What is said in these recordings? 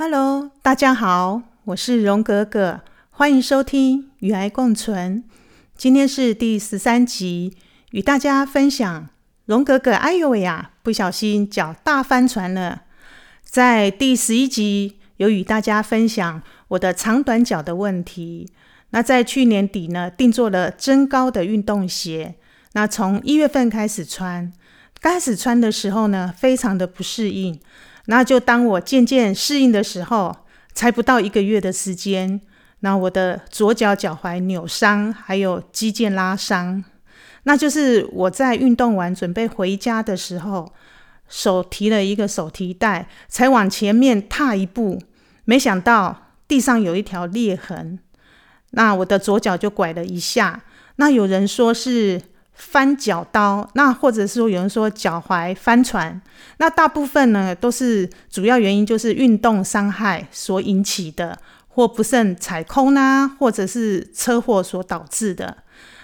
Hello，大家好，我是荣格格，欢迎收听《与爱共存》。今天是第十三集，与大家分享荣格格。哎呦喂呀，不小心脚大翻船了。在第十一集，有与大家分享我的长短脚的问题。那在去年底呢，定做了增高的运动鞋。那从一月份开始穿，刚开始穿的时候呢，非常的不适应。那就当我渐渐适应的时候，才不到一个月的时间，那我的左脚脚踝扭伤，还有肌腱拉伤。那就是我在运动完准备回家的时候，手提了一个手提袋，才往前面踏一步，没想到地上有一条裂痕。那我的左脚就拐了一下。那有人说是。翻脚刀，那或者是说有人说脚踝翻船，那大部分呢都是主要原因就是运动伤害所引起的，或不慎踩空啦，或者是车祸所导致的。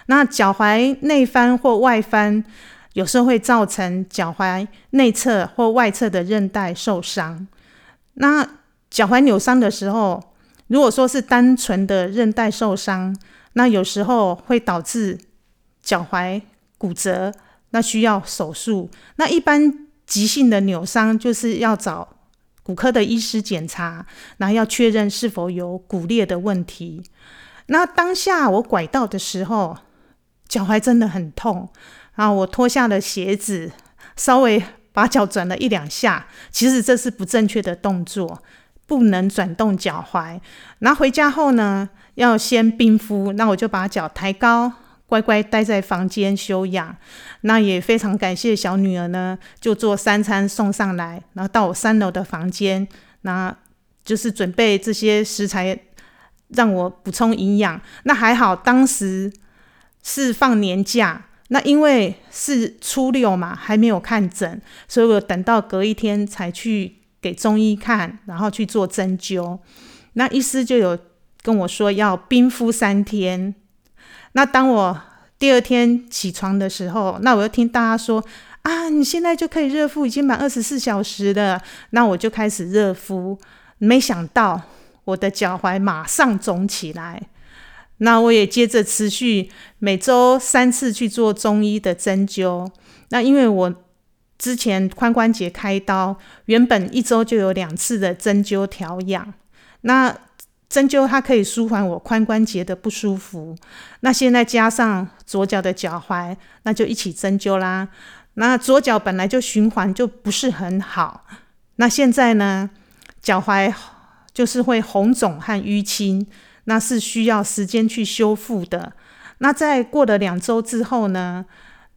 那脚踝内翻或外翻，有时候会造成脚踝内侧或外侧的韧带受伤。那脚踝扭伤的时候，如果说是单纯的韧带受伤，那有时候会导致。脚踝骨折，那需要手术。那一般急性的扭伤，就是要找骨科的医师检查，然后要确认是否有骨裂的问题。那当下我拐到的时候，脚踝真的很痛啊！我脱下了鞋子，稍微把脚转了一两下，其实这是不正确的动作，不能转动脚踝。拿回家后呢，要先冰敷。那我就把脚抬高。乖乖待在房间休养，那也非常感谢小女儿呢，就做三餐送上来，然后到我三楼的房间，那就是准备这些食材让我补充营养。那还好，当时是放年假，那因为是初六嘛，还没有看诊，所以我等到隔一天才去给中医看，然后去做针灸。那医师就有跟我说要冰敷三天。那当我第二天起床的时候，那我又听大家说啊，你现在就可以热敷，已经满二十四小时了。那我就开始热敷，没想到我的脚踝马上肿起来。那我也接着持续每周三次去做中医的针灸。那因为我之前髋关节开刀，原本一周就有两次的针灸调养。那针灸它可以舒缓我髋关节的不舒服，那现在加上左脚的脚踝，那就一起针灸啦。那左脚本来就循环就不是很好，那现在呢，脚踝就是会红肿和淤青，那是需要时间去修复的。那在过了两周之后呢，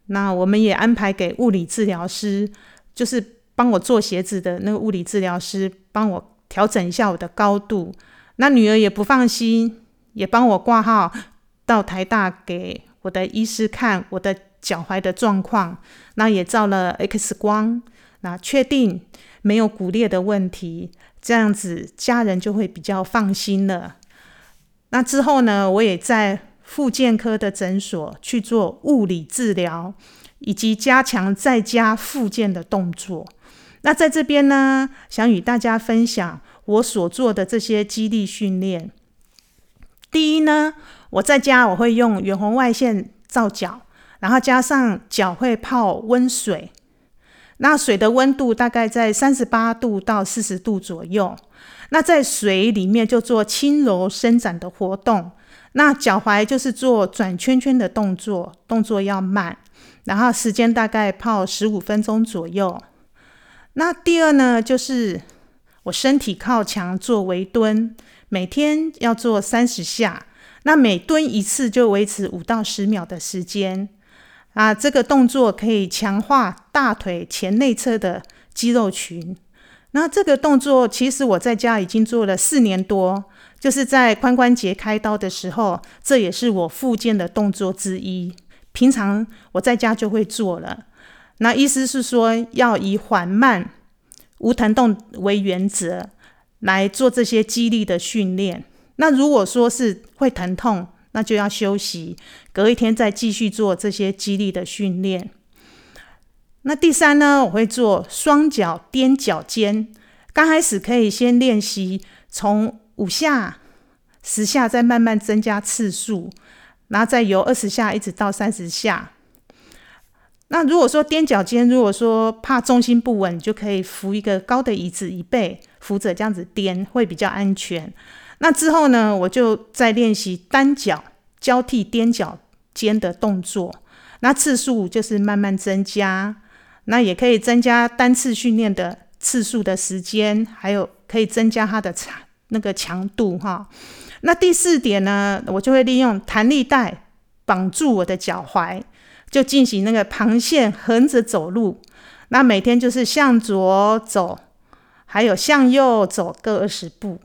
那我们也安排给物理治疗师，就是帮我做鞋子的那个物理治疗师，帮我调整一下我的高度。那女儿也不放心，也帮我挂号到台大给我的医师看我的脚踝的状况。那也照了 X 光，那确定没有骨裂的问题，这样子家人就会比较放心了。那之后呢，我也在复健科的诊所去做物理治疗，以及加强在家复健的动作。那在这边呢，想与大家分享。我所做的这些肌力训练，第一呢，我在家我会用远红外线照脚，然后加上脚会泡温水，那水的温度大概在三十八度到四十度左右。那在水里面就做轻柔伸展的活动，那脚踝就是做转圈圈的动作，动作要慢，然后时间大概泡十五分钟左右。那第二呢，就是。我身体靠墙做微蹲，每天要做三十下。那每蹲一次就维持五到十秒的时间。啊，这个动作可以强化大腿前内侧的肌肉群。那这个动作其实我在家已经做了四年多，就是在髋关节开刀的时候，这也是我复健的动作之一。平常我在家就会做了。那意思是说要以缓慢。无疼痛为原则来做这些肌力的训练。那如果说是会疼痛，那就要休息，隔一天再继续做这些肌力的训练。那第三呢，我会做双脚踮脚尖。刚开始可以先练习从五下、十下，再慢慢增加次数，然后再由二十下一直到三十下。那如果说踮脚尖，如果说怕重心不稳，就可以扶一个高的椅子椅背扶着这样子踮，会比较安全。那之后呢，我就再练习单脚交替踮脚尖的动作，那次数就是慢慢增加。那也可以增加单次训练的次数的时间，还有可以增加它的强那个强度哈。那第四点呢，我就会利用弹力带绑住我的脚踝。就进行那个螃蟹横着走路，那每天就是向左走，还有向右走各二十步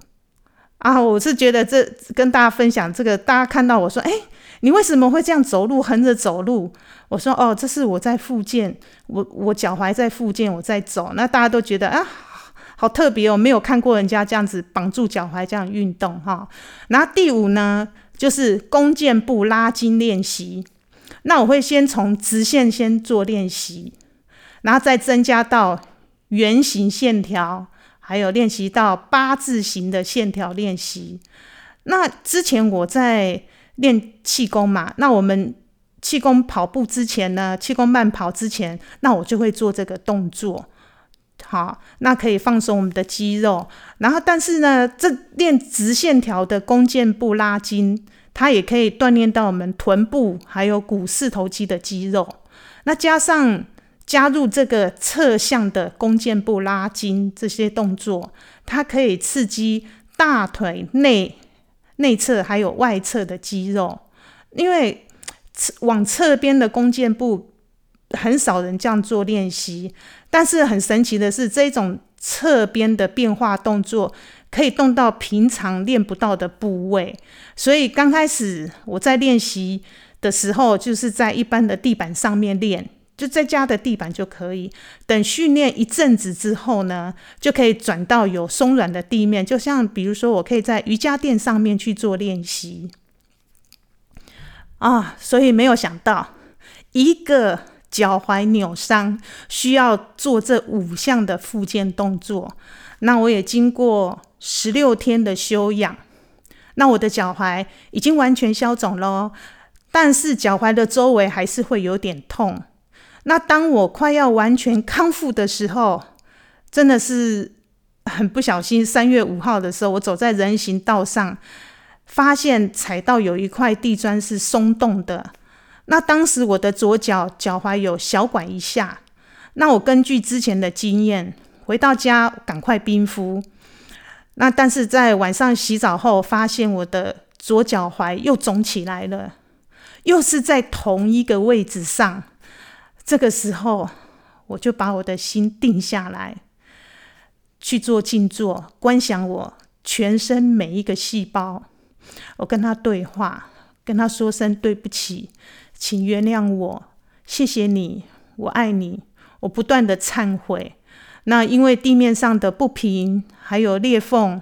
啊！我是觉得这跟大家分享这个，大家看到我说，哎，你为什么会这样走路，横着走路？我说，哦，这是我在复健，我我脚踝在复健，我在走。那大家都觉得啊，好特别哦，没有看过人家这样子绑住脚踝这样运动哈。然后第五呢，就是弓箭步拉筋练习。那我会先从直线先做练习，然后再增加到圆形线条，还有练习到八字形的线条练习。那之前我在练气功嘛，那我们气功跑步之前呢，气功慢跑之前，那我就会做这个动作。好，那可以放松我们的肌肉。然后，但是呢，这练直线条的弓箭步拉筋。它也可以锻炼到我们臀部还有股四头肌的肌肉，那加上加入这个侧向的弓箭步拉筋这些动作，它可以刺激大腿内内侧还有外侧的肌肉。因为往侧边的弓箭步很少人这样做练习，但是很神奇的是，这种侧边的变化动作。可以动到平常练不到的部位，所以刚开始我在练习的时候，就是在一般的地板上面练，就在家的地板就可以。等训练一阵子之后呢，就可以转到有松软的地面，就像比如说，我可以在瑜伽垫上面去做练习。啊，所以没有想到，一个脚踝扭伤需要做这五项的复健动作，那我也经过。十六天的休养，那我的脚踝已经完全消肿了，但是脚踝的周围还是会有点痛。那当我快要完全康复的时候，真的是很不小心。三月五号的时候，我走在人行道上，发现踩到有一块地砖是松动的。那当时我的左脚脚踝有小拐一下，那我根据之前的经验，回到家赶快冰敷。那但是在晚上洗澡后，发现我的左脚踝又肿起来了，又是在同一个位置上。这个时候，我就把我的心定下来，去做静坐，观想我全身每一个细胞，我跟他对话，跟他说声对不起，请原谅我，谢谢你，我爱你，我不断的忏悔。那因为地面上的不平还有裂缝，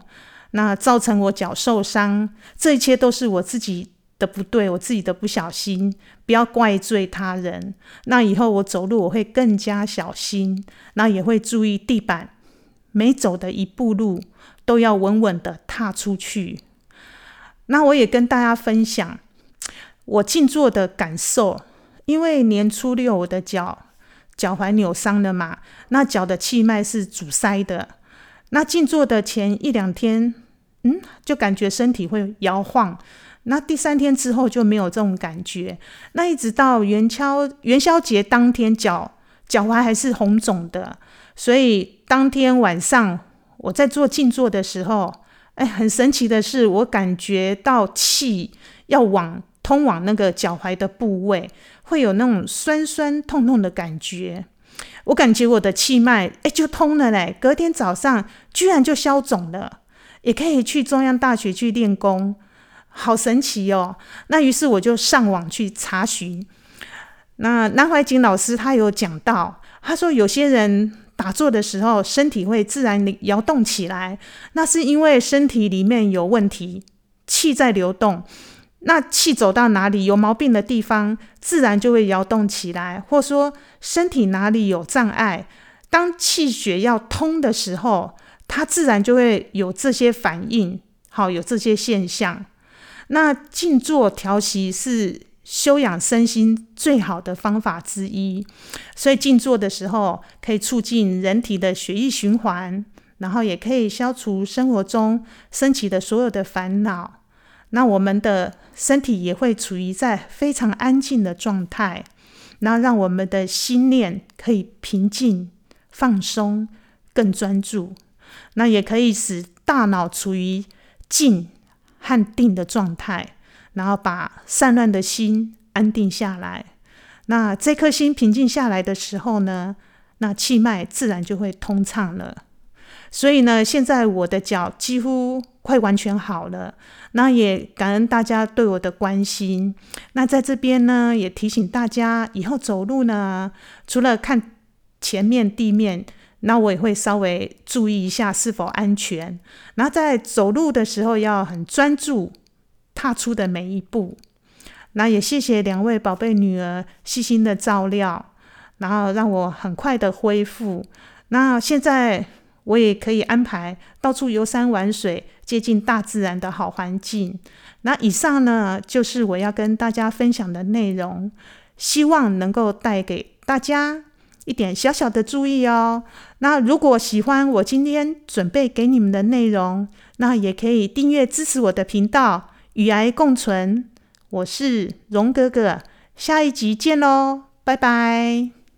那造成我脚受伤，这一切都是我自己的不对，我自己的不小心，不要怪罪他人。那以后我走路我会更加小心，那也会注意地板，每走的一步路都要稳稳的踏出去。那我也跟大家分享我静坐的感受，因为年初六我的脚。脚踝扭伤了嘛？那脚的气脉是阻塞的。那静坐的前一两天，嗯，就感觉身体会摇晃。那第三天之后就没有这种感觉。那一直到元宵元宵节当天，脚脚踝还是红肿的。所以当天晚上我在做静坐的时候，哎，很神奇的是，我感觉到气要往通往那个脚踝的部位。会有那种酸酸痛痛的感觉，我感觉我的气脉哎就通了嘞，隔天早上居然就消肿了，也可以去中央大学去练功，好神奇哦！那于是我就上网去查询，那南怀瑾老师他有讲到，他说有些人打坐的时候身体会自然摇动起来，那是因为身体里面有问题，气在流动。那气走到哪里有毛病的地方，自然就会摇动起来，或说身体哪里有障碍，当气血要通的时候，它自然就会有这些反应，好，有这些现象。那静坐调息是修养身心最好的方法之一，所以静坐的时候可以促进人体的血液循环，然后也可以消除生活中升起的所有的烦恼。那我们的身体也会处于在非常安静的状态，然后让我们的心念可以平静、放松、更专注。那也可以使大脑处于静和定的状态，然后把散乱的心安定下来。那这颗心平静下来的时候呢，那气脉自然就会通畅了。所以呢，现在我的脚几乎快完全好了。那也感恩大家对我的关心。那在这边呢，也提醒大家，以后走路呢，除了看前面地面，那我也会稍微注意一下是否安全。然后在走路的时候要很专注踏出的每一步。那也谢谢两位宝贝女儿细心的照料，然后让我很快的恢复。那现在。我也可以安排到处游山玩水，接近大自然的好环境。那以上呢，就是我要跟大家分享的内容，希望能够带给大家一点小小的注意哦。那如果喜欢我今天准备给你们的内容，那也可以订阅支持我的频道，与癌共存。我是荣哥哥，下一集见喽，拜拜。